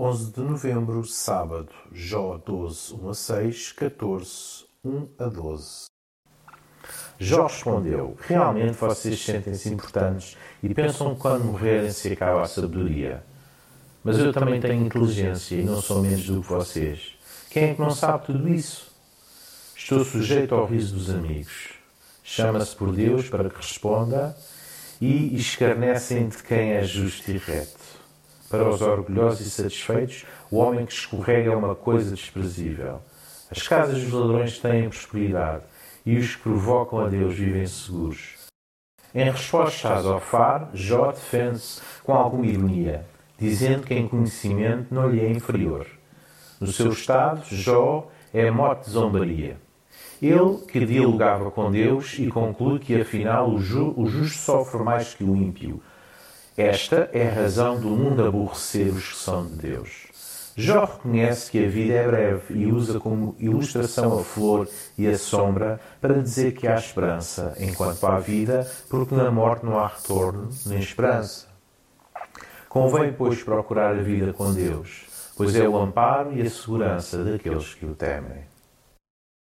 11 de novembro, sábado, Jó 12, 1 a 6, 14, 1 a 12. Jó respondeu: Realmente vocês sentem-se importantes e pensam que quando morrerem se acaba a sabedoria. Mas eu também tenho inteligência e não sou menos do que vocês. Quem é que não sabe tudo isso? Estou sujeito ao riso dos amigos. Chama-se por Deus para que responda e escarnecem de quem é justo e reto. Para os orgulhosos e satisfeitos, o homem que escorrega é uma coisa desprezível. As casas dos ladrões têm prosperidade e os que provocam a Deus vivem seguros. Em resposta a Zofar, Jó defende-se com alguma ironia, dizendo que em conhecimento não lhe é inferior. No seu estado, Jó é mote de zombaria. Ele que dialogava com Deus e conclui que afinal o, ju o justo sofre mais que o ímpio. Esta é a razão do mundo aborrecer os que são de Deus. Jó reconhece que a vida é breve e usa como ilustração a flor e a sombra para dizer que há esperança enquanto há vida, porque na morte não há retorno nem esperança. Convém, pois, procurar a vida com Deus, pois é o amparo e a segurança daqueles que o temem.